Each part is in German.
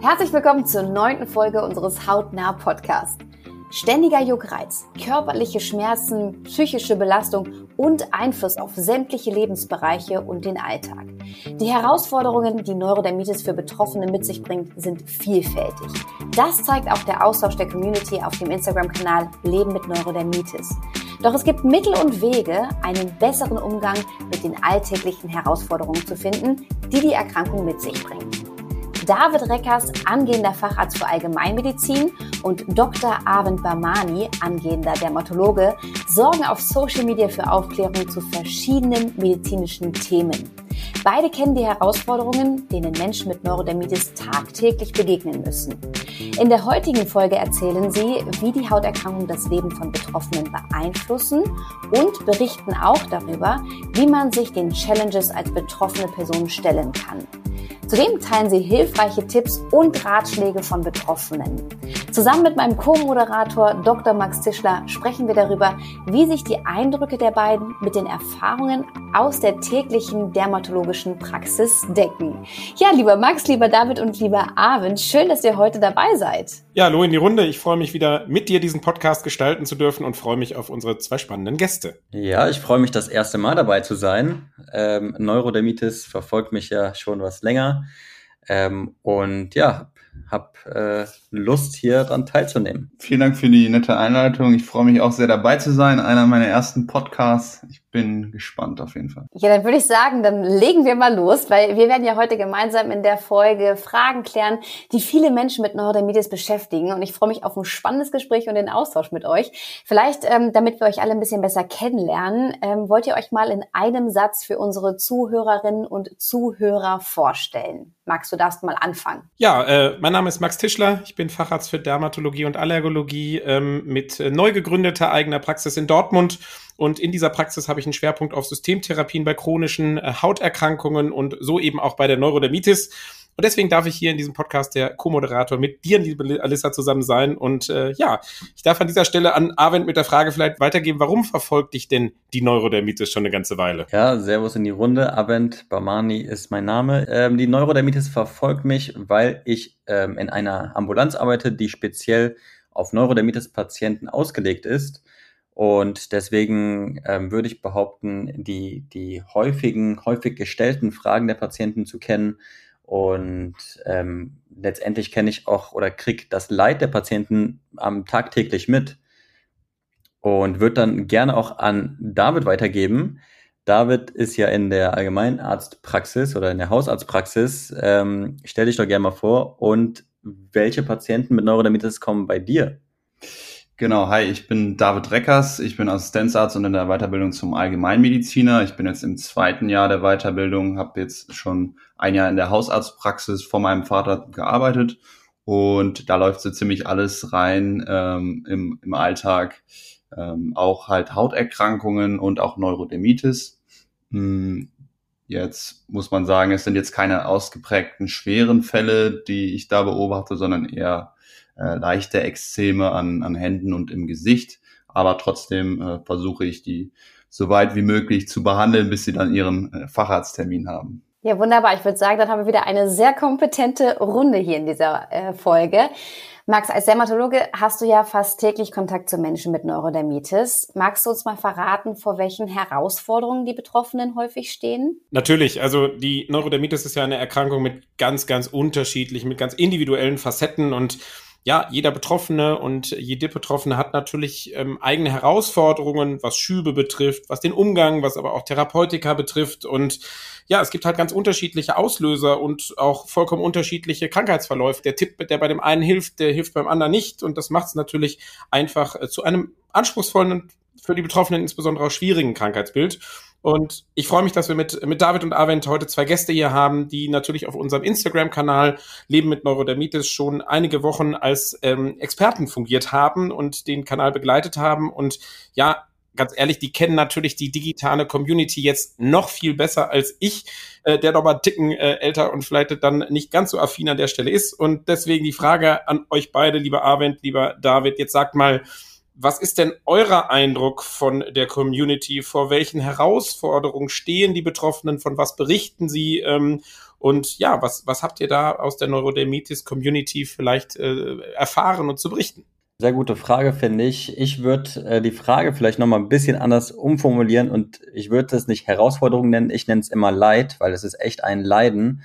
Herzlich willkommen zur neunten Folge unseres Hautnah Podcasts. Ständiger Juckreiz, körperliche Schmerzen, psychische Belastung und Einfluss auf sämtliche Lebensbereiche und den Alltag. Die Herausforderungen, die Neurodermitis für Betroffene mit sich bringt, sind vielfältig. Das zeigt auch der Austausch der Community auf dem Instagram-Kanal Leben mit Neurodermitis. Doch es gibt Mittel und Wege, einen besseren Umgang mit den alltäglichen Herausforderungen zu finden, die die Erkrankung mit sich bringt. David Reckers, angehender Facharzt für Allgemeinmedizin, und Dr. Arvind Barmani, angehender Dermatologe, sorgen auf Social Media für Aufklärung zu verschiedenen medizinischen Themen. Beide kennen die Herausforderungen, denen Menschen mit Neurodermitis tagtäglich begegnen müssen. In der heutigen Folge erzählen sie, wie die Hauterkrankungen das Leben von Betroffenen beeinflussen und berichten auch darüber, wie man sich den Challenges als betroffene Person stellen kann. Zudem teilen sie hilfreiche Tipps und Ratschläge von Betroffenen. Zusammen mit meinem Co-Moderator Dr. Max Tischler sprechen wir darüber, wie sich die Eindrücke der beiden mit den Erfahrungen aus der täglichen dermatologischen Praxis decken. Ja, lieber Max, lieber David und lieber Arvind, schön, dass ihr heute dabei seid. Ja, hallo in die Runde. Ich freue mich wieder mit dir diesen Podcast gestalten zu dürfen und freue mich auf unsere zwei spannenden Gäste. Ja, ich freue mich das erste Mal dabei zu sein. Ähm, Neurodermitis verfolgt mich ja schon was länger. Ähm, und ja, habe äh, Lust, hier dran teilzunehmen. Vielen Dank für die nette Einleitung. Ich freue mich auch sehr dabei zu sein. Einer meiner ersten Podcasts. Ich bin gespannt auf jeden Fall. Ja, dann würde ich sagen, dann legen wir mal los, weil wir werden ja heute gemeinsam in der Folge Fragen klären, die viele Menschen mit Neurodermitis beschäftigen. Und ich freue mich auf ein spannendes Gespräch und den Austausch mit euch. Vielleicht, ähm, damit wir euch alle ein bisschen besser kennenlernen, ähm, wollt ihr euch mal in einem Satz für unsere Zuhörerinnen und Zuhörer vorstellen. Max, du darfst mal anfangen. Ja, äh, mein Name ist Max Tischler. Ich bin Facharzt für Dermatologie und Allergologie ähm, mit äh, neu gegründeter eigener Praxis in Dortmund. Und in dieser Praxis habe ich einen Schwerpunkt auf Systemtherapien bei chronischen äh, Hauterkrankungen und so eben auch bei der Neurodermitis. Und deswegen darf ich hier in diesem Podcast der Co-Moderator mit dir, liebe Alissa, zusammen sein. Und äh, ja, ich darf an dieser Stelle an Arvind mit der Frage vielleicht weitergeben, warum verfolgt dich denn die Neurodermitis schon eine ganze Weile? Ja, Servus in die Runde. Arvind Barmani ist mein Name. Ähm, die Neurodermitis verfolgt mich, weil ich ähm, in einer Ambulanz arbeite, die speziell auf Neurodermitis-Patienten ausgelegt ist. Und deswegen ähm, würde ich behaupten, die, die häufigen, häufig gestellten Fragen der Patienten zu kennen und ähm, letztendlich kenne ich auch oder kriege das Leid der Patienten am tagtäglich mit und würde dann gerne auch an David weitergeben. David ist ja in der Allgemeinarztpraxis oder in der Hausarztpraxis. Ähm, stell dich doch gerne mal vor und welche Patienten mit Neurodermitis kommen bei dir? Genau, hi, ich bin David Reckers, ich bin Assistenzarzt und in der Weiterbildung zum Allgemeinmediziner. Ich bin jetzt im zweiten Jahr der Weiterbildung, habe jetzt schon ein Jahr in der Hausarztpraxis vor meinem Vater gearbeitet und da läuft so ziemlich alles rein ähm, im, im Alltag, ähm, auch halt Hauterkrankungen und auch Neurodermitis. Hm, jetzt muss man sagen, es sind jetzt keine ausgeprägten schweren Fälle, die ich da beobachte, sondern eher äh, leichte Ekzeme an, an Händen und im Gesicht. Aber trotzdem äh, versuche ich die so weit wie möglich zu behandeln, bis sie dann ihren äh, Facharzttermin haben. Ja, wunderbar. Ich würde sagen, dann haben wir wieder eine sehr kompetente Runde hier in dieser äh, Folge. Max, als Dermatologe hast du ja fast täglich Kontakt zu Menschen mit Neurodermitis. Magst du uns mal verraten, vor welchen Herausforderungen die Betroffenen häufig stehen? Natürlich. Also die Neurodermitis ist ja eine Erkrankung mit ganz, ganz unterschiedlichen, mit ganz individuellen Facetten und ja, jeder Betroffene und jede Betroffene hat natürlich ähm, eigene Herausforderungen, was Schübe betrifft, was den Umgang, was aber auch Therapeutika betrifft. Und ja, es gibt halt ganz unterschiedliche Auslöser und auch vollkommen unterschiedliche Krankheitsverläufe. Der Tipp, der bei dem einen hilft, der hilft beim anderen nicht. Und das macht es natürlich einfach äh, zu einem anspruchsvollen und für die Betroffenen insbesondere auch schwierigen Krankheitsbild. Und ich freue mich, dass wir mit, mit David und Avent heute zwei Gäste hier haben, die natürlich auf unserem Instagram-Kanal Leben mit Neurodermitis schon einige Wochen als ähm, Experten fungiert haben und den Kanal begleitet haben. Und ja, ganz ehrlich, die kennen natürlich die digitale Community jetzt noch viel besser als ich, äh, der doch mal Ticken äh, älter und vielleicht dann nicht ganz so affin an der Stelle ist. Und deswegen die Frage an euch beide, lieber Avent, lieber David, jetzt sagt mal, was ist denn euer Eindruck von der Community? Vor welchen Herausforderungen stehen die Betroffenen? Von was berichten sie? Ähm, Und ja, was, was habt ihr da aus der Neurodermitis-Community vielleicht äh, erfahren und zu berichten? Sehr gute Frage, finde ich. Ich würde äh, die Frage vielleicht nochmal ein bisschen anders umformulieren und ich würde es nicht Herausforderung nennen, ich nenne es immer Leid, weil es ist echt ein Leiden.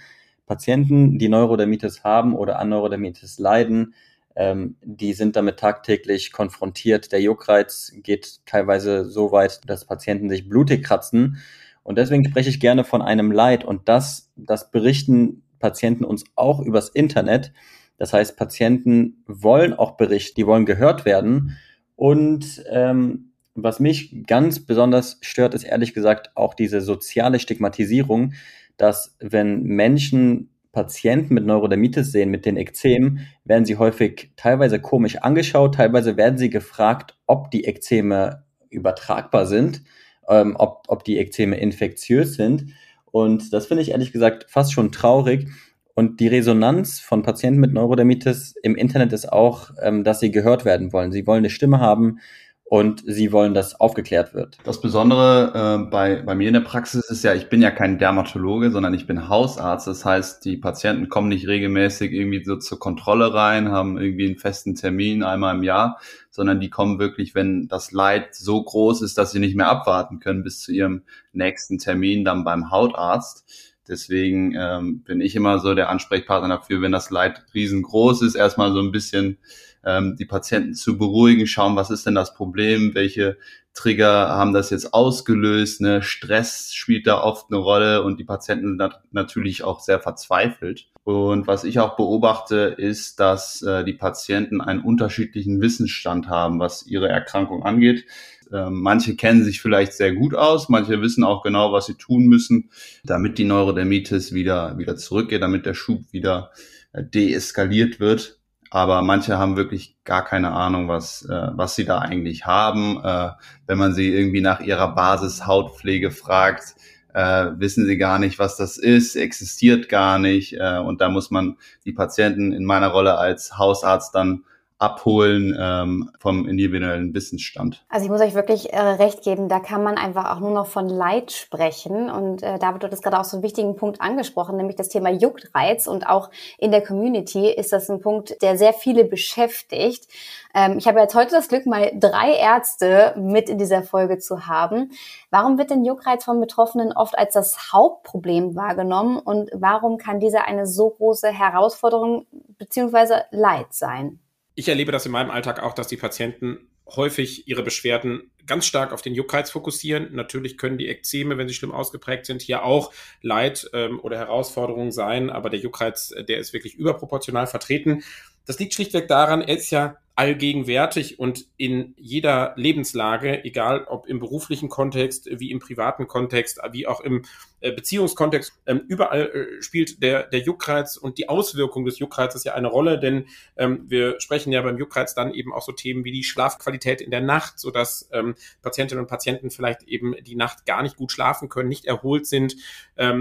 Patienten, die Neurodermitis haben oder an Neurodermitis leiden, ähm, die sind damit tagtäglich konfrontiert. Der Juckreiz geht teilweise so weit, dass Patienten sich blutig kratzen. Und deswegen spreche ich gerne von einem Leid. Und das, das berichten Patienten uns auch übers Internet. Das heißt, Patienten wollen auch berichten, die wollen gehört werden. Und ähm, was mich ganz besonders stört, ist ehrlich gesagt auch diese soziale Stigmatisierung, dass wenn Menschen Patienten mit Neurodermitis sehen, mit den Ekzemen, werden sie häufig teilweise komisch angeschaut, teilweise werden sie gefragt, ob die Ekzeme übertragbar sind, ähm, ob, ob die Ekzeme infektiös sind. Und das finde ich ehrlich gesagt fast schon traurig. Und die Resonanz von Patienten mit Neurodermitis im Internet ist auch, ähm, dass sie gehört werden wollen. Sie wollen eine Stimme haben, und sie wollen, dass aufgeklärt wird. Das Besondere äh, bei, bei mir in der Praxis ist ja, ich bin ja kein Dermatologe, sondern ich bin Hausarzt. Das heißt, die Patienten kommen nicht regelmäßig irgendwie so zur Kontrolle rein, haben irgendwie einen festen Termin einmal im Jahr, sondern die kommen wirklich, wenn das Leid so groß ist, dass sie nicht mehr abwarten können bis zu ihrem nächsten Termin dann beim Hautarzt. Deswegen ähm, bin ich immer so der Ansprechpartner dafür, wenn das Leid riesengroß ist, erstmal so ein bisschen ähm, die Patienten zu beruhigen, schauen, was ist denn das Problem, welche Trigger haben das jetzt ausgelöst, ne? Stress spielt da oft eine Rolle und die Patienten sind nat natürlich auch sehr verzweifelt. Und was ich auch beobachte, ist, dass äh, die Patienten einen unterschiedlichen Wissensstand haben, was ihre Erkrankung angeht. Ähm, manche kennen sich vielleicht sehr gut aus, manche wissen auch genau, was sie tun müssen, damit die Neurodermitis wieder, wieder zurückgeht, damit der Schub wieder äh, deeskaliert wird aber manche haben wirklich gar keine Ahnung, was, äh, was sie da eigentlich haben. Äh, wenn man sie irgendwie nach ihrer Basis-Hautpflege fragt, äh, wissen sie gar nicht, was das ist, existiert gar nicht. Äh, und da muss man die Patienten in meiner Rolle als Hausarzt dann abholen ähm, vom individuellen Wissensstand. Also ich muss euch wirklich äh, recht geben, da kann man einfach auch nur noch von Leid sprechen. Und äh, David hat das gerade auch so einen wichtigen Punkt angesprochen, nämlich das Thema Juckreiz. Und auch in der Community ist das ein Punkt, der sehr viele beschäftigt. Ähm, ich habe jetzt heute das Glück, mal drei Ärzte mit in dieser Folge zu haben. Warum wird denn Juckreiz von Betroffenen oft als das Hauptproblem wahrgenommen? Und warum kann dieser eine so große Herausforderung beziehungsweise Leid sein? Ich erlebe das in meinem Alltag auch, dass die Patienten häufig ihre Beschwerden ganz stark auf den Juckreiz fokussieren. Natürlich können die Ekzeme, wenn sie schlimm ausgeprägt sind, hier auch Leid ähm, oder Herausforderungen sein, aber der Juckreiz, äh, der ist wirklich überproportional vertreten. Das liegt schlichtweg daran, er ist ja allgegenwärtig und in jeder Lebenslage, egal ob im beruflichen Kontext, wie im privaten Kontext, wie auch im äh, Beziehungskontext, ähm, überall äh, spielt der, der Juckreiz und die Auswirkung des Juckreizes ja eine Rolle, denn ähm, wir sprechen ja beim Juckreiz dann eben auch so Themen wie die Schlafqualität in der Nacht, sodass ähm, Patientinnen und Patienten vielleicht eben die Nacht gar nicht gut schlafen können, nicht erholt sind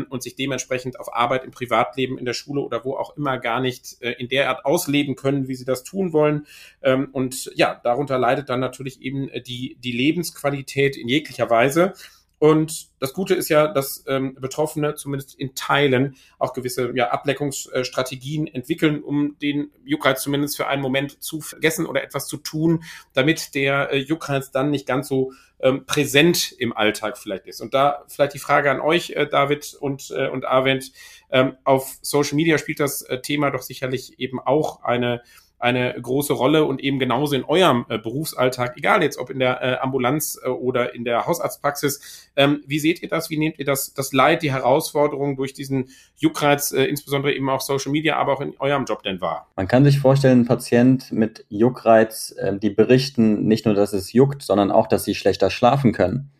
und sich dementsprechend auf Arbeit, im Privatleben, in der Schule oder wo auch immer gar nicht äh, in der Art ausleben können, wie sie das tun wollen. Ähm, und ja, darunter leidet dann natürlich eben äh, die, die Lebensqualität in jeglicher Weise. Und das Gute ist ja, dass ähm, Betroffene zumindest in Teilen auch gewisse ja, Ableckungsstrategien entwickeln, um den Juckreiz zumindest für einen Moment zu vergessen oder etwas zu tun, damit der äh, Juckreiz dann nicht ganz so ähm, präsent im Alltag vielleicht ist. Und da vielleicht die Frage an euch, äh, David und, äh, und Arvent. Ähm, auf Social Media spielt das äh, Thema doch sicherlich eben auch eine eine große Rolle und eben genauso in eurem äh, Berufsalltag, egal jetzt ob in der äh, Ambulanz äh, oder in der Hausarztpraxis. Ähm, wie seht ihr das? Wie nehmt ihr das, das Leid, die Herausforderung durch diesen Juckreiz, äh, insbesondere eben auch Social Media, aber auch in eurem Job denn wahr? Man kann sich vorstellen, ein Patient mit Juckreiz, äh, die berichten nicht nur, dass es juckt, sondern auch, dass sie schlechter schlafen können.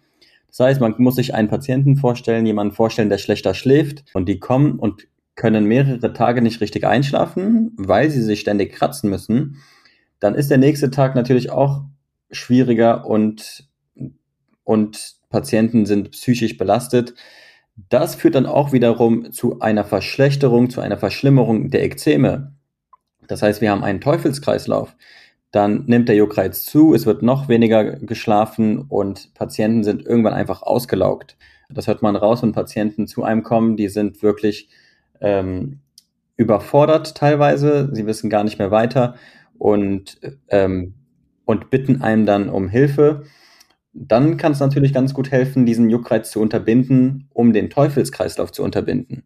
Das heißt, man muss sich einen Patienten vorstellen, jemanden vorstellen, der schlechter schläft und die kommen und können mehrere Tage nicht richtig einschlafen, weil sie sich ständig kratzen müssen, dann ist der nächste Tag natürlich auch schwieriger und, und Patienten sind psychisch belastet. Das führt dann auch wiederum zu einer Verschlechterung, zu einer Verschlimmerung der Ekzeme. Das heißt, wir haben einen Teufelskreislauf. Dann nimmt der Juckreiz zu, es wird noch weniger geschlafen und Patienten sind irgendwann einfach ausgelaugt. Das hört man raus, wenn Patienten zu einem kommen, die sind wirklich ähm, überfordert teilweise. Sie wissen gar nicht mehr weiter und, ähm, und bitten einem dann um Hilfe. Dann kann es natürlich ganz gut helfen, diesen Juckreiz zu unterbinden, um den Teufelskreislauf zu unterbinden.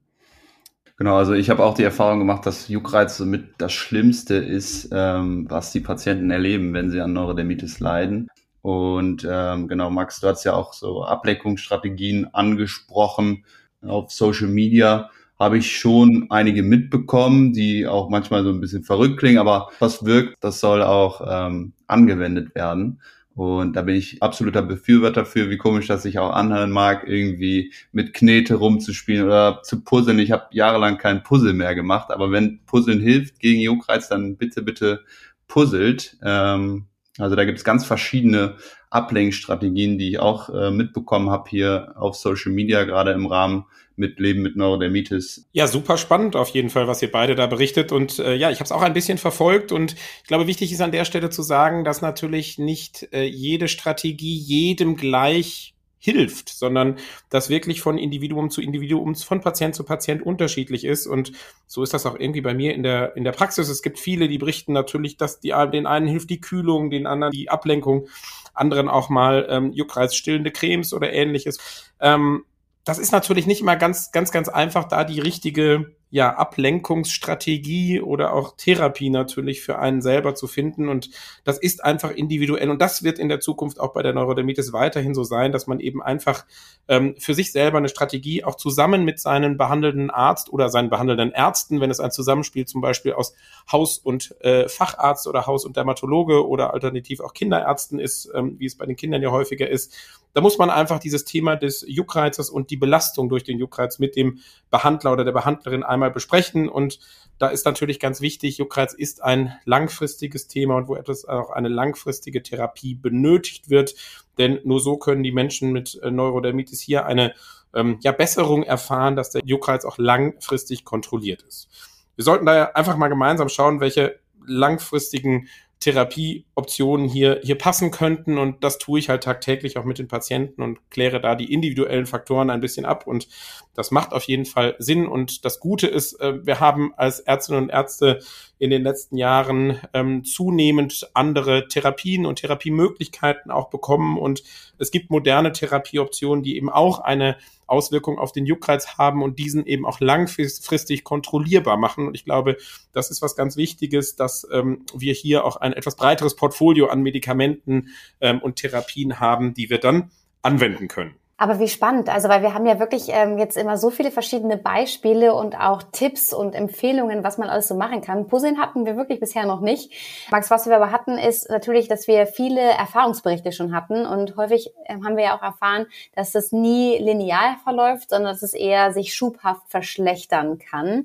Genau, also ich habe auch die Erfahrung gemacht, dass Juckreiz somit das Schlimmste ist, ähm, was die Patienten erleben, wenn sie an Neurodermitis leiden. Und ähm, genau, Max, du hast ja auch so Ablenkungsstrategien angesprochen auf Social Media habe ich schon einige mitbekommen, die auch manchmal so ein bisschen verrückt klingen, aber was wirkt, das soll auch ähm, angewendet werden. Und da bin ich absoluter Befürworter für, wie komisch das sich auch anhören mag, irgendwie mit Knete rumzuspielen oder zu puzzeln. Ich habe jahrelang kein Puzzle mehr gemacht, aber wenn Puzzeln hilft gegen Juckreiz, dann bitte, bitte puzzelt. Ähm, also da gibt es ganz verschiedene Ablenkstrategien, die ich auch äh, mitbekommen habe hier auf Social Media, gerade im Rahmen mit Leben mit Neurodermitis. Ja, super spannend auf jeden Fall, was ihr beide da berichtet. Und äh, ja, ich habe es auch ein bisschen verfolgt und ich glaube, wichtig ist an der Stelle zu sagen, dass natürlich nicht äh, jede Strategie jedem gleich hilft, sondern das wirklich von Individuum zu Individuum, von Patient zu Patient unterschiedlich ist. Und so ist das auch irgendwie bei mir in der, in der Praxis. Es gibt viele, die berichten natürlich, dass die, den einen hilft die Kühlung, den anderen die Ablenkung, anderen auch mal ähm, juckreizstillende Cremes oder ähnliches. Ähm, das ist natürlich nicht immer ganz, ganz, ganz einfach, da die richtige ja, Ablenkungsstrategie oder auch Therapie natürlich für einen selber zu finden. Und das ist einfach individuell. Und das wird in der Zukunft auch bei der Neurodermitis weiterhin so sein, dass man eben einfach ähm, für sich selber eine Strategie auch zusammen mit seinen behandelnden Arzt oder seinen behandelnden Ärzten, wenn es ein Zusammenspiel zum Beispiel aus Haus- und äh, Facharzt oder Haus- und Dermatologe oder alternativ auch Kinderärzten ist, ähm, wie es bei den Kindern ja häufiger ist, da muss man einfach dieses Thema des Juckreizes und die Belastung durch den Juckreiz mit dem Behandler oder der Behandlerin einmal besprechen. Und da ist natürlich ganz wichtig, Juckreiz ist ein langfristiges Thema und wo etwas auch eine langfristige Therapie benötigt wird. Denn nur so können die Menschen mit äh, Neurodermitis hier eine ähm, ja, Besserung erfahren, dass der Juckreiz auch langfristig kontrolliert ist. Wir sollten daher einfach mal gemeinsam schauen, welche langfristigen Therapieoptionen hier, hier passen könnten. Und das tue ich halt tagtäglich auch mit den Patienten und kläre da die individuellen Faktoren ein bisschen ab. Und das macht auf jeden Fall Sinn. Und das Gute ist, äh, wir haben als Ärztinnen und Ärzte in den letzten Jahren ähm, zunehmend andere Therapien und Therapiemöglichkeiten auch bekommen. Und es gibt moderne Therapieoptionen, die eben auch eine Auswirkung auf den Juckreiz haben und diesen eben auch langfristig kontrollierbar machen. Und ich glaube, das ist was ganz Wichtiges, dass ähm, wir hier auch ein etwas breiteres Portfolio an Medikamenten ähm, und Therapien haben, die wir dann anwenden können. Aber wie spannend, also weil wir haben ja wirklich ähm, jetzt immer so viele verschiedene Beispiele und auch Tipps und Empfehlungen, was man alles so machen kann. Puzzeln hatten wir wirklich bisher noch nicht. Max, was wir aber hatten, ist natürlich, dass wir viele Erfahrungsberichte schon hatten und häufig ähm, haben wir ja auch erfahren, dass das nie linear verläuft, sondern dass es eher sich schubhaft verschlechtern kann.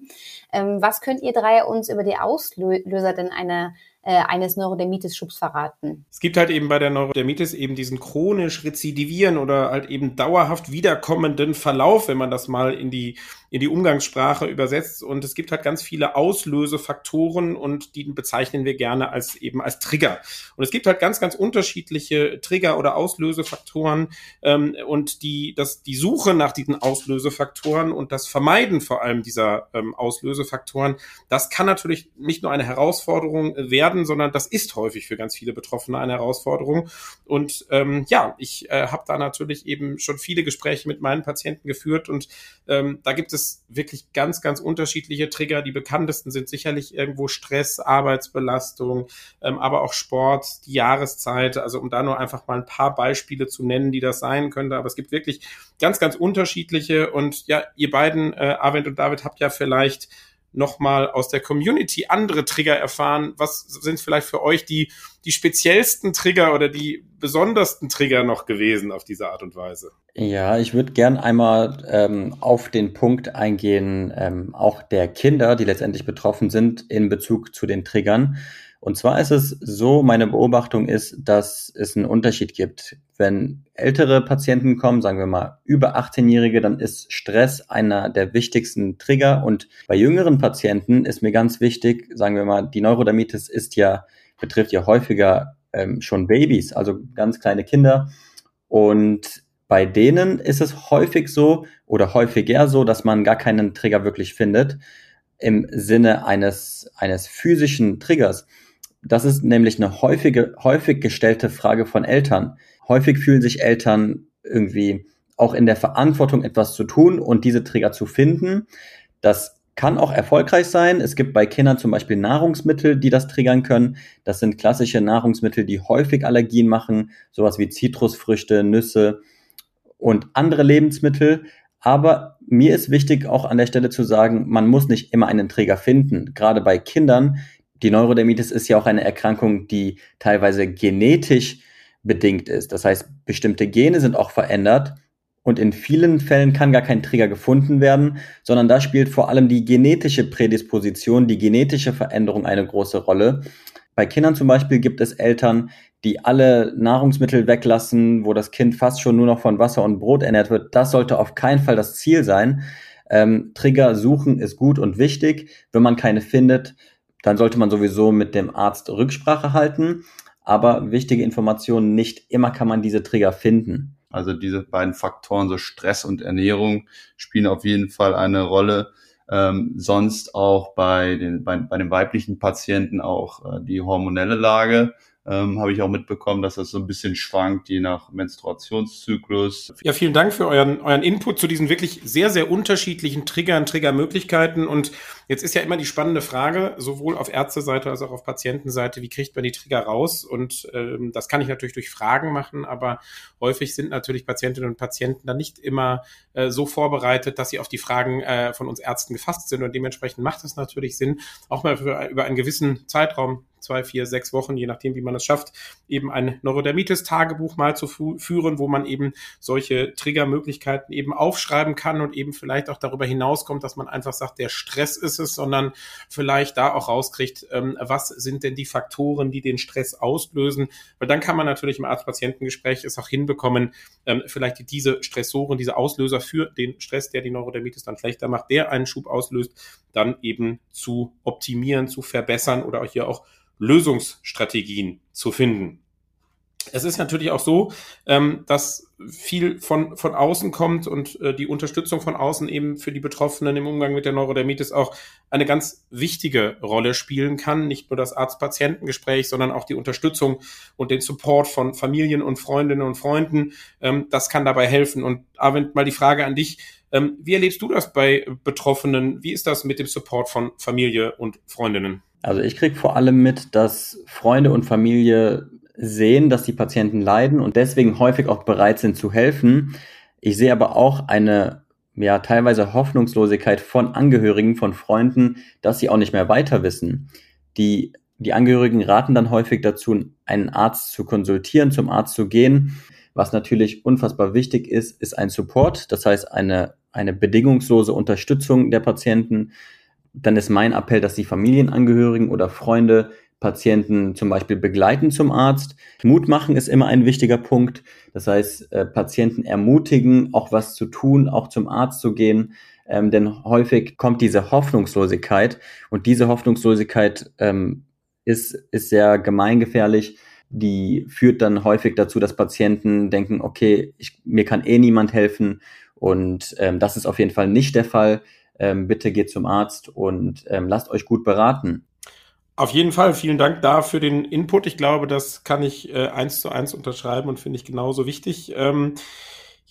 Ähm, was könnt ihr drei uns über die Auslöser denn einer eines Neurodermitis-Schubs verraten. Es gibt halt eben bei der Neurodermitis eben diesen chronisch rezidivieren oder halt eben dauerhaft wiederkommenden Verlauf, wenn man das mal in die in die Umgangssprache übersetzt. Und es gibt halt ganz viele Auslösefaktoren und die bezeichnen wir gerne als eben als Trigger. Und es gibt halt ganz, ganz unterschiedliche Trigger oder Auslösefaktoren ähm, und die, das, die Suche nach diesen Auslösefaktoren und das Vermeiden vor allem dieser ähm, Auslösefaktoren, das kann natürlich nicht nur eine Herausforderung werden, sondern das ist häufig für ganz viele Betroffene eine Herausforderung. Und ähm, ja, ich äh, habe da natürlich eben schon viele Gespräche mit meinen Patienten geführt und ähm, da gibt es es wirklich ganz, ganz unterschiedliche Trigger. Die bekanntesten sind sicherlich irgendwo Stress, Arbeitsbelastung, ähm, aber auch Sport, die Jahreszeit. Also um da nur einfach mal ein paar Beispiele zu nennen, die das sein könnte. Aber es gibt wirklich ganz, ganz unterschiedliche. Und ja, ihr beiden, äh, Arvind und David, habt ja vielleicht nochmal aus der Community andere Trigger erfahren. Was sind vielleicht für euch die, die speziellsten Trigger oder die besondersten Trigger noch gewesen auf diese Art und Weise? Ja, ich würde gern einmal ähm, auf den Punkt eingehen, ähm, auch der Kinder, die letztendlich betroffen sind in Bezug zu den Triggern. Und zwar ist es so, meine Beobachtung ist, dass es einen Unterschied gibt. Wenn ältere Patienten kommen, sagen wir mal über 18-Jährige, dann ist Stress einer der wichtigsten Trigger. Und bei jüngeren Patienten ist mir ganz wichtig, sagen wir mal, die Neurodermitis ist ja, betrifft ja häufiger ähm, schon Babys, also ganz kleine Kinder. Und bei denen ist es häufig so oder häufiger so, dass man gar keinen Trigger wirklich findet im Sinne eines, eines physischen Triggers. Das ist nämlich eine häufige, häufig gestellte Frage von Eltern. Häufig fühlen sich Eltern irgendwie auch in der Verantwortung, etwas zu tun und diese Trigger zu finden. Das kann auch erfolgreich sein. Es gibt bei Kindern zum Beispiel Nahrungsmittel, die das triggern können. Das sind klassische Nahrungsmittel, die häufig Allergien machen, sowas wie Zitrusfrüchte, Nüsse und andere Lebensmittel. Aber mir ist wichtig, auch an der Stelle zu sagen, man muss nicht immer einen Träger finden. Gerade bei Kindern. Die Neurodermitis ist ja auch eine Erkrankung, die teilweise genetisch bedingt ist. Das heißt, bestimmte Gene sind auch verändert und in vielen Fällen kann gar kein Trigger gefunden werden, sondern da spielt vor allem die genetische Prädisposition, die genetische Veränderung eine große Rolle. Bei Kindern zum Beispiel gibt es Eltern, die alle Nahrungsmittel weglassen, wo das Kind fast schon nur noch von Wasser und Brot ernährt wird. Das sollte auf keinen Fall das Ziel sein. Ähm, Trigger suchen ist gut und wichtig. Wenn man keine findet, dann sollte man sowieso mit dem Arzt Rücksprache halten. Aber wichtige Informationen, nicht immer kann man diese Trigger finden. Also diese beiden Faktoren, so Stress und Ernährung, spielen auf jeden Fall eine Rolle. Ähm, sonst auch bei den, bei, bei den weiblichen Patienten auch äh, die hormonelle Lage ähm, habe ich auch mitbekommen, dass das so ein bisschen schwankt, je nach Menstruationszyklus. Ja, vielen Dank für euren, euren Input zu diesen wirklich sehr, sehr unterschiedlichen Triggern, Triggermöglichkeiten. Und jetzt ist ja immer die spannende Frage, sowohl auf Ärzteseite als auch auf Patientenseite, wie kriegt man die Trigger raus? Und ähm, das kann ich natürlich durch Fragen machen, aber häufig sind natürlich Patientinnen und Patienten dann nicht immer äh, so vorbereitet, dass sie auf die Fragen äh, von uns Ärzten gefasst sind. Und dementsprechend macht es natürlich Sinn, auch mal für, über einen gewissen Zeitraum zwei, vier, sechs Wochen, je nachdem, wie man es schafft, eben ein Neurodermitis-Tagebuch mal zu fü führen, wo man eben solche Triggermöglichkeiten eben aufschreiben kann und eben vielleicht auch darüber hinauskommt, dass man einfach sagt, der Stress ist es, sondern vielleicht da auch rauskriegt, ähm, was sind denn die Faktoren, die den Stress auslösen, weil dann kann man natürlich im Arzt-Patientengespräch es auch hinbekommen, ähm, vielleicht diese Stressoren, diese Auslöser für den Stress, der die Neurodermitis dann schlechter macht, der einen Schub auslöst, dann eben zu optimieren, zu verbessern oder hier auch Lösungsstrategien zu finden. Es ist natürlich auch so, ähm, dass viel von, von außen kommt und äh, die Unterstützung von außen eben für die Betroffenen im Umgang mit der Neurodermitis auch eine ganz wichtige Rolle spielen kann. Nicht nur das Arzt-Patientengespräch, sondern auch die Unterstützung und den Support von Familien und Freundinnen und Freunden. Ähm, das kann dabei helfen. Und Arvind, mal die Frage an dich. Ähm, wie erlebst du das bei Betroffenen? Wie ist das mit dem Support von Familie und Freundinnen? Also ich kriege vor allem mit, dass Freunde und Familie sehen, dass die Patienten leiden und deswegen häufig auch bereit sind zu helfen. Ich sehe aber auch eine ja teilweise Hoffnungslosigkeit von Angehörigen, von Freunden, dass sie auch nicht mehr weiter wissen. Die die Angehörigen raten dann häufig dazu, einen Arzt zu konsultieren, zum Arzt zu gehen. Was natürlich unfassbar wichtig ist, ist ein Support, das heißt eine, eine bedingungslose Unterstützung der Patienten, dann ist mein Appell, dass die Familienangehörigen oder Freunde Patienten zum Beispiel begleiten zum Arzt. Mut machen ist immer ein wichtiger Punkt. Das heißt, äh, Patienten ermutigen, auch was zu tun, auch zum Arzt zu gehen. Ähm, denn häufig kommt diese Hoffnungslosigkeit und diese Hoffnungslosigkeit ähm, ist, ist sehr gemeingefährlich. Die führt dann häufig dazu, dass Patienten denken, okay, ich, mir kann eh niemand helfen. Und ähm, das ist auf jeden Fall nicht der Fall ähm, bitte geht zum Arzt und ähm, lasst euch gut beraten. Auf jeden Fall, vielen Dank da für den Input. Ich glaube, das kann ich äh, eins zu eins unterschreiben und finde ich genauso wichtig. Ähm,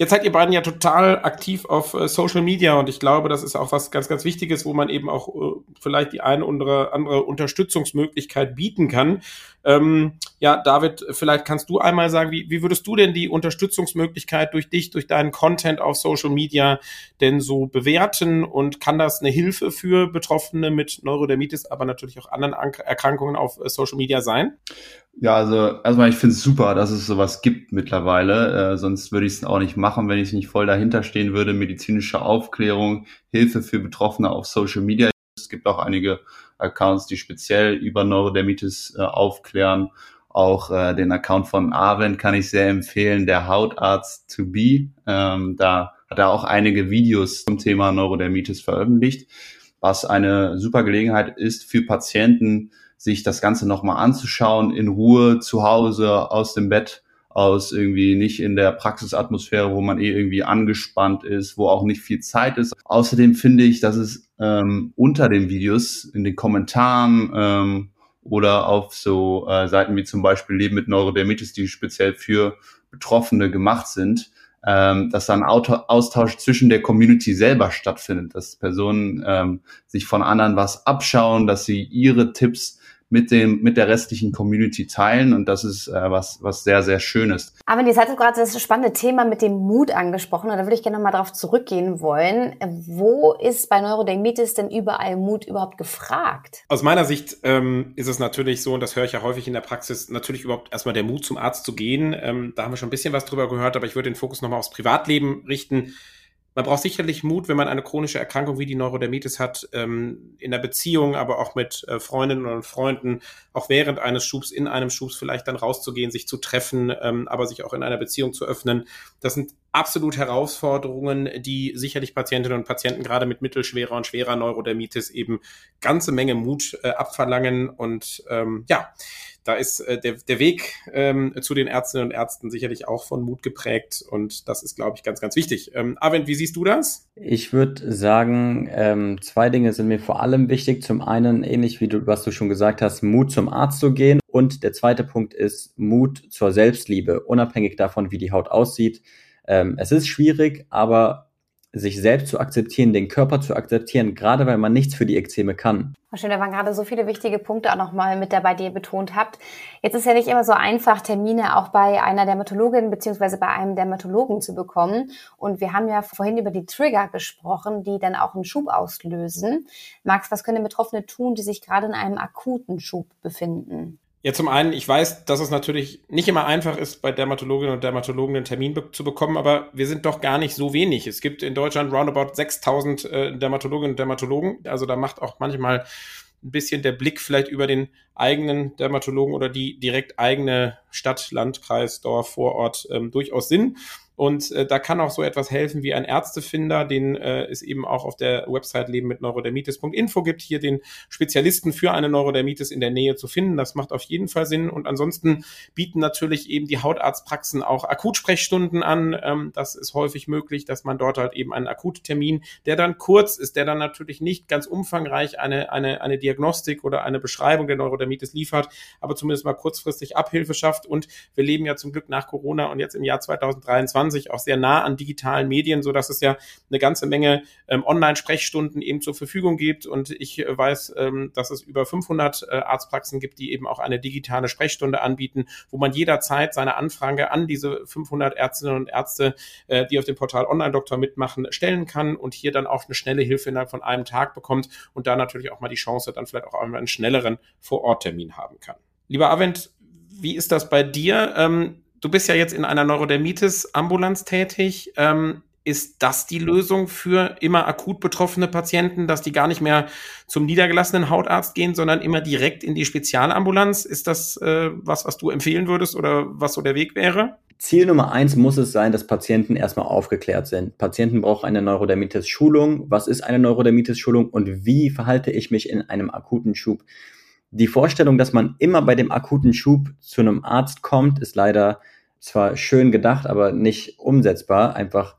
Jetzt seid ihr beiden ja total aktiv auf äh, Social Media und ich glaube, das ist auch was ganz, ganz Wichtiges, wo man eben auch äh, vielleicht die eine oder andere Unterstützungsmöglichkeit bieten kann. Ähm, ja, David, vielleicht kannst du einmal sagen, wie, wie würdest du denn die Unterstützungsmöglichkeit durch dich, durch deinen Content auf Social Media denn so bewerten und kann das eine Hilfe für Betroffene mit Neurodermitis, aber natürlich auch anderen Erkrankungen auf äh, Social Media sein? Ja, also erstmal, ich finde es super, dass es sowas gibt mittlerweile. Äh, sonst würde ich es auch nicht machen, wenn ich nicht voll dahinter stehen würde. Medizinische Aufklärung, Hilfe für Betroffene auf Social Media. Es gibt auch einige Accounts, die speziell über Neurodermitis äh, aufklären. Auch äh, den Account von Arwen kann ich sehr empfehlen, der Hautarzt to be. Ähm, da hat er auch einige Videos zum Thema Neurodermitis veröffentlicht, was eine super Gelegenheit ist für Patienten, sich das Ganze nochmal anzuschauen, in Ruhe zu Hause aus dem Bett aus irgendwie nicht in der Praxisatmosphäre, wo man eh irgendwie angespannt ist, wo auch nicht viel Zeit ist. Außerdem finde ich, dass es ähm, unter den Videos, in den Kommentaren ähm, oder auf so äh, Seiten wie zum Beispiel Leben mit Neurodermitis, die speziell für Betroffene gemacht sind, ähm, dass da ein Auto Austausch zwischen der Community selber stattfindet, dass Personen ähm, sich von anderen was abschauen, dass sie ihre Tipps mit dem mit der restlichen Community teilen und das ist äh, was was sehr sehr schönes. Aber jetzt hattet gerade das spannende Thema mit dem Mut angesprochen und da würde ich gerne nochmal darauf zurückgehen wollen. Wo ist bei Neurodermitis denn überall Mut überhaupt gefragt? Aus meiner Sicht ähm, ist es natürlich so und das höre ich ja häufig in der Praxis natürlich überhaupt erstmal der Mut zum Arzt zu gehen. Ähm, da haben wir schon ein bisschen was drüber gehört, aber ich würde den Fokus nochmal aufs Privatleben richten man braucht sicherlich Mut, wenn man eine chronische Erkrankung wie die Neurodermitis hat, ähm, in der Beziehung, aber auch mit äh, Freundinnen und Freunden, auch während eines Schubs, in einem Schubs vielleicht dann rauszugehen, sich zu treffen, ähm, aber sich auch in einer Beziehung zu öffnen. Das sind absolut Herausforderungen, die sicherlich Patientinnen und Patienten gerade mit mittelschwerer und schwerer Neurodermitis eben ganze Menge Mut äh, abverlangen. Und ähm, ja, da ist äh, der, der Weg ähm, zu den Ärztinnen und Ärzten sicherlich auch von Mut geprägt und das ist, glaube ich, ganz, ganz wichtig. Ähm, Arvind, wie siehst du das? Ich würde sagen, ähm, zwei Dinge sind mir vor allem wichtig. Zum einen, ähnlich wie du, was du schon gesagt hast, Mut zum Arzt zu gehen und der zweite Punkt ist Mut zur Selbstliebe, unabhängig davon, wie die Haut aussieht. Ähm, es ist schwierig, aber sich selbst zu akzeptieren, den Körper zu akzeptieren, gerade weil man nichts für die Ekzeme kann. Schön, da waren gerade so viele wichtige Punkte auch nochmal mit dabei, die ihr betont habt. Jetzt ist ja nicht immer so einfach, Termine auch bei einer Dermatologin beziehungsweise bei einem Dermatologen zu bekommen. Und wir haben ja vorhin über die Trigger gesprochen, die dann auch einen Schub auslösen. Max, was können Betroffene tun, die sich gerade in einem akuten Schub befinden? Ja, zum einen, ich weiß, dass es natürlich nicht immer einfach ist, bei Dermatologinnen und Dermatologen einen Termin be zu bekommen, aber wir sind doch gar nicht so wenig. Es gibt in Deutschland roundabout 6000 äh, Dermatologinnen und Dermatologen. Also da macht auch manchmal ein bisschen der Blick vielleicht über den eigenen Dermatologen oder die direkt eigene Stadt, Landkreis, Dorf, Vorort ähm, durchaus Sinn. Und äh, da kann auch so etwas helfen wie ein Ärztefinder, den äh, es eben auch auf der Website leben mit neurodermitis.info gibt, hier den Spezialisten für eine Neurodermitis in der Nähe zu finden. Das macht auf jeden Fall Sinn. Und ansonsten bieten natürlich eben die Hautarztpraxen auch Akutsprechstunden an. Ähm, das ist häufig möglich, dass man dort halt eben einen Akuttermin, der dann kurz ist, der dann natürlich nicht ganz umfangreich eine, eine, eine Diagnostik oder eine Beschreibung der Neurodermitis liefert, aber zumindest mal kurzfristig Abhilfe schafft. Und wir leben ja zum Glück nach Corona und jetzt im Jahr 2023 2020 auch sehr nah an digitalen Medien, so dass es ja eine ganze Menge ähm, Online-Sprechstunden eben zur Verfügung gibt. Und ich äh, weiß, ähm, dass es über 500 äh, Arztpraxen gibt, die eben auch eine digitale Sprechstunde anbieten, wo man jederzeit seine Anfrage an diese 500 Ärztinnen und Ärzte, äh, die auf dem Portal Online-Doktor mitmachen, stellen kann und hier dann auch eine schnelle Hilfe innerhalb von einem Tag bekommt und da natürlich auch mal die Chance dann vielleicht auch einen schnelleren Vor-Ort-Termin haben kann. Lieber Avent, wie ist das bei dir? Ähm, du bist ja jetzt in einer Neurodermitis-Ambulanz tätig. Ähm, ist das die Lösung für immer akut betroffene Patienten, dass die gar nicht mehr zum niedergelassenen Hautarzt gehen, sondern immer direkt in die Spezialambulanz? Ist das äh, was, was du empfehlen würdest oder was so der Weg wäre? Ziel Nummer eins muss es sein, dass Patienten erstmal aufgeklärt sind. Patienten brauchen eine Neurodermitis-Schulung. Was ist eine Neurodermitis-Schulung und wie verhalte ich mich in einem akuten Schub? Die Vorstellung, dass man immer bei dem akuten Schub zu einem Arzt kommt, ist leider zwar schön gedacht, aber nicht umsetzbar, einfach,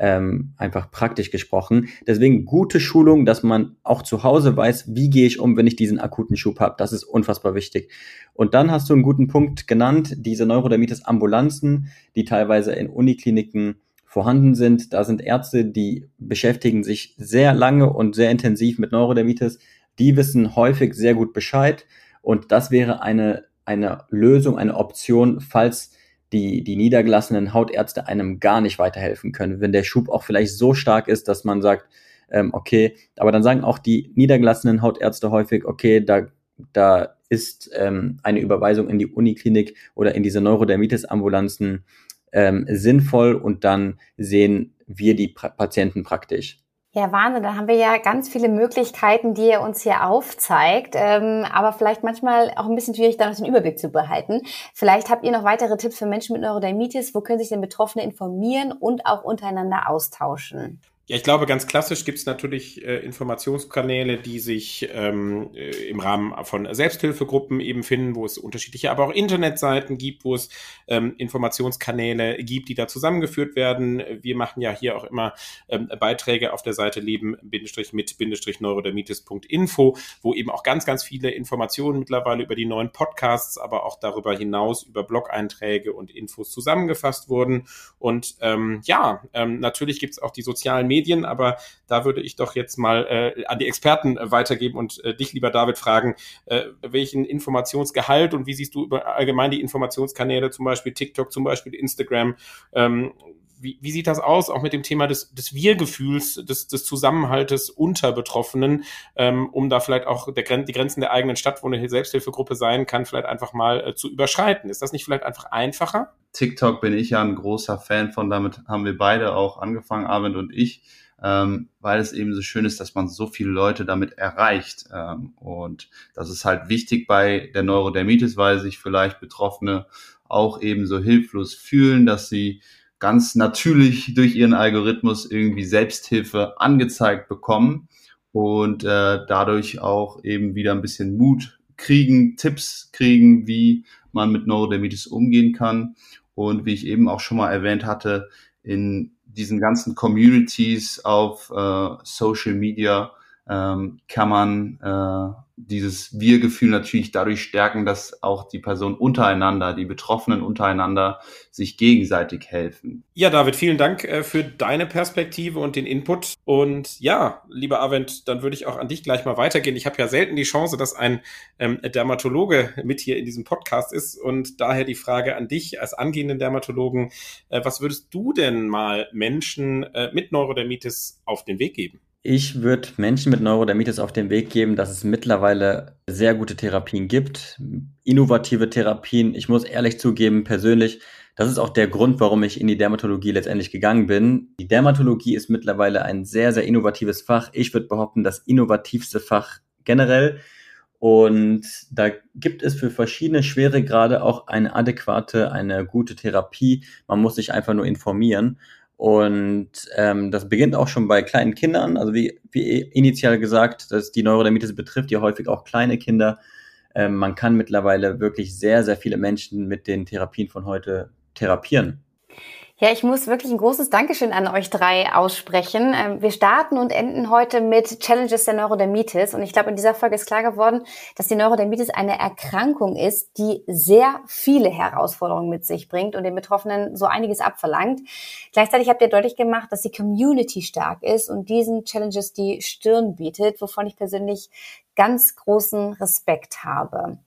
ähm, einfach praktisch gesprochen. Deswegen gute Schulung, dass man auch zu Hause weiß, wie gehe ich um, wenn ich diesen akuten Schub habe. Das ist unfassbar wichtig. Und dann hast du einen guten Punkt genannt, diese Neurodermitis-Ambulanzen, die teilweise in Unikliniken vorhanden sind. Da sind Ärzte, die beschäftigen sich sehr lange und sehr intensiv mit Neurodermitis die wissen häufig sehr gut Bescheid und das wäre eine, eine Lösung, eine Option, falls die, die niedergelassenen Hautärzte einem gar nicht weiterhelfen können. Wenn der Schub auch vielleicht so stark ist, dass man sagt, ähm, okay, aber dann sagen auch die niedergelassenen Hautärzte häufig, okay, da, da ist ähm, eine Überweisung in die Uniklinik oder in diese Neurodermitis-Ambulanzen ähm, sinnvoll und dann sehen wir die pra Patienten praktisch. Ja, Wahnsinn. Da haben wir ja ganz viele Möglichkeiten, die er uns hier aufzeigt. Ähm, aber vielleicht manchmal auch ein bisschen schwierig, da noch den Überblick zu behalten. Vielleicht habt ihr noch weitere Tipps für Menschen mit Neurodermitis. Wo können sich denn Betroffene informieren und auch untereinander austauschen? Ja, ich glaube, ganz klassisch gibt es natürlich äh, Informationskanäle, die sich ähm, äh, im Rahmen von Selbsthilfegruppen eben finden, wo es unterschiedliche, aber auch Internetseiten gibt, wo es ähm, Informationskanäle gibt, die da zusammengeführt werden. Wir machen ja hier auch immer ähm, Beiträge auf der Seite leben-mit-neurodermitis.info, wo eben auch ganz, ganz viele Informationen mittlerweile über die neuen Podcasts, aber auch darüber hinaus über Blog-Einträge und Infos zusammengefasst wurden. Und ähm, ja, ähm, natürlich gibt es auch die sozialen Medien, Medien, aber da würde ich doch jetzt mal äh, an die Experten äh, weitergeben und äh, dich, lieber David, fragen, äh, welchen Informationsgehalt und wie siehst du allgemein die Informationskanäle, zum Beispiel TikTok, zum Beispiel Instagram, ähm, wie, wie sieht das aus, auch mit dem Thema des, des Wir-Gefühls, des, des Zusammenhaltes unter Betroffenen, ähm, um da vielleicht auch der, die Grenzen der eigenen Stadt, wo eine Selbsthilfegruppe sein kann, vielleicht einfach mal äh, zu überschreiten? Ist das nicht vielleicht einfach einfacher? TikTok bin ich ja ein großer Fan von, damit haben wir beide auch angefangen, Arvind und ich, ähm, weil es eben so schön ist, dass man so viele Leute damit erreicht. Ähm, und das ist halt wichtig bei der Neurodermitis, weil sich vielleicht Betroffene auch eben so hilflos fühlen, dass sie ganz natürlich durch ihren Algorithmus irgendwie Selbsthilfe angezeigt bekommen und äh, dadurch auch eben wieder ein bisschen Mut kriegen, Tipps kriegen, wie man mit Neurodermitis umgehen kann. Und wie ich eben auch schon mal erwähnt hatte, in diesen ganzen Communities auf äh, Social Media ähm, kann man äh, dieses Wir-Gefühl natürlich dadurch stärken, dass auch die Personen untereinander, die Betroffenen untereinander sich gegenseitig helfen. Ja, David, vielen Dank äh, für deine Perspektive und den Input. Und ja, lieber Avent, dann würde ich auch an dich gleich mal weitergehen. Ich habe ja selten die Chance, dass ein ähm, Dermatologe mit hier in diesem Podcast ist. Und daher die Frage an dich als angehenden Dermatologen, äh, was würdest du denn mal Menschen äh, mit Neurodermitis auf den Weg geben? Ich würde Menschen mit Neurodermitis auf den Weg geben, dass es mittlerweile sehr gute Therapien gibt, innovative Therapien. Ich muss ehrlich zugeben, persönlich, das ist auch der Grund, warum ich in die Dermatologie letztendlich gegangen bin. Die Dermatologie ist mittlerweile ein sehr, sehr innovatives Fach. Ich würde behaupten, das innovativste Fach generell. Und da gibt es für verschiedene Schweregrade auch eine adäquate, eine gute Therapie. Man muss sich einfach nur informieren. Und ähm, das beginnt auch schon bei kleinen Kindern. Also wie, wie initial gesagt, dass die Neurodermitis betrifft ja häufig auch kleine Kinder. Ähm, man kann mittlerweile wirklich sehr, sehr viele Menschen mit den Therapien von heute therapieren. Ja, ich muss wirklich ein großes Dankeschön an euch drei aussprechen. Ähm, wir starten und enden heute mit Challenges der Neurodermitis. Und ich glaube, in dieser Folge ist klar geworden, dass die Neurodermitis eine Erkrankung ist, die sehr viele Herausforderungen mit sich bringt und den Betroffenen so einiges abverlangt. Gleichzeitig habt ihr deutlich gemacht, dass die Community stark ist und diesen Challenges die Stirn bietet, wovon ich persönlich ganz großen Respekt habe.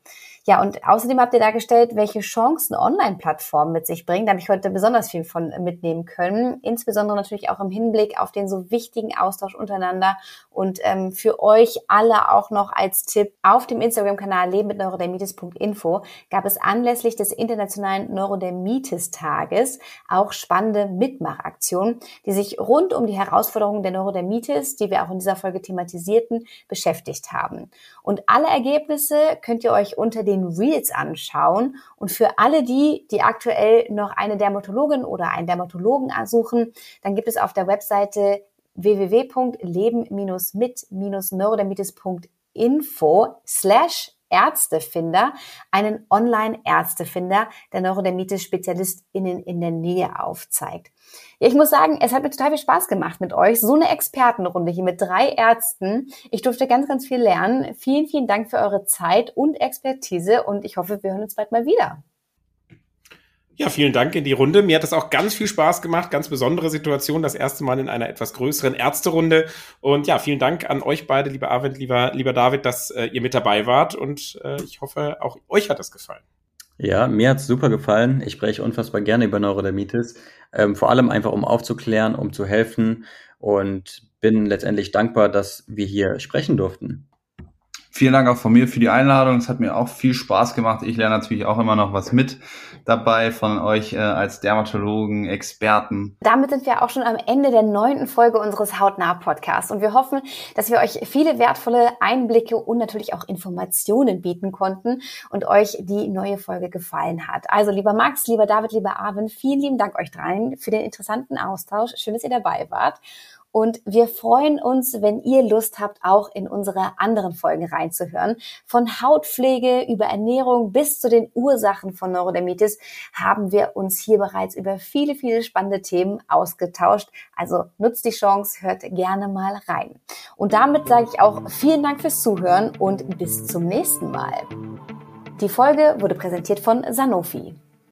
Ja, und außerdem habt ihr dargestellt, welche Chancen Online-Plattformen mit sich bringen. Da habe ich heute besonders viel von mitnehmen können. Insbesondere natürlich auch im Hinblick auf den so wichtigen Austausch untereinander. Und ähm, für euch alle auch noch als Tipp auf dem Instagram-Kanal Leben mit Neurodermitis.info gab es anlässlich des Internationalen Neurodermitis-Tages auch spannende Mitmachaktionen, die sich rund um die Herausforderungen der Neurodermitis, die wir auch in dieser Folge thematisierten, beschäftigt haben. Und alle Ergebnisse könnt ihr euch unter den Reels anschauen. Und für alle die, die aktuell noch eine Dermatologin oder einen Dermatologen suchen, dann gibt es auf der Webseite www.leben-mit-neurodermitis.info slash Ärztefinder, einen Online-Ärztefinder, der Neurodermitis-SpezialistInnen in der Nähe aufzeigt. Ja, ich muss sagen, es hat mir total viel Spaß gemacht mit euch. So eine Expertenrunde hier mit drei Ärzten. Ich durfte ganz, ganz viel lernen. Vielen, vielen Dank für eure Zeit und Expertise und ich hoffe, wir hören uns bald mal wieder. Ja, vielen Dank in die Runde. Mir hat es auch ganz viel Spaß gemacht. Ganz besondere Situation. Das erste Mal in einer etwas größeren Ärzterunde. Und ja, vielen Dank an euch beide, lieber Arvind, lieber, lieber David, dass äh, ihr mit dabei wart. Und äh, ich hoffe, auch euch hat es gefallen. Ja, mir hat's super gefallen. Ich spreche unfassbar gerne über Neurodermitis. Ähm, vor allem einfach, um aufzuklären, um zu helfen. Und bin letztendlich dankbar, dass wir hier sprechen durften. Vielen Dank auch von mir für die Einladung. Es hat mir auch viel Spaß gemacht. Ich lerne natürlich auch immer noch was mit dabei von euch äh, als Dermatologen, Experten. Damit sind wir auch schon am Ende der neunten Folge unseres Hautnah-Podcasts und wir hoffen, dass wir euch viele wertvolle Einblicke und natürlich auch Informationen bieten konnten und euch die neue Folge gefallen hat. Also lieber Max, lieber David, lieber Arvin, vielen lieben Dank euch dreien für den interessanten Austausch. Schön, dass ihr dabei wart. Und wir freuen uns, wenn ihr Lust habt, auch in unsere anderen Folgen reinzuhören. Von Hautpflege über Ernährung bis zu den Ursachen von Neurodermitis haben wir uns hier bereits über viele, viele spannende Themen ausgetauscht. Also nutzt die Chance, hört gerne mal rein. Und damit sage ich auch vielen Dank fürs Zuhören und bis zum nächsten Mal. Die Folge wurde präsentiert von Sanofi.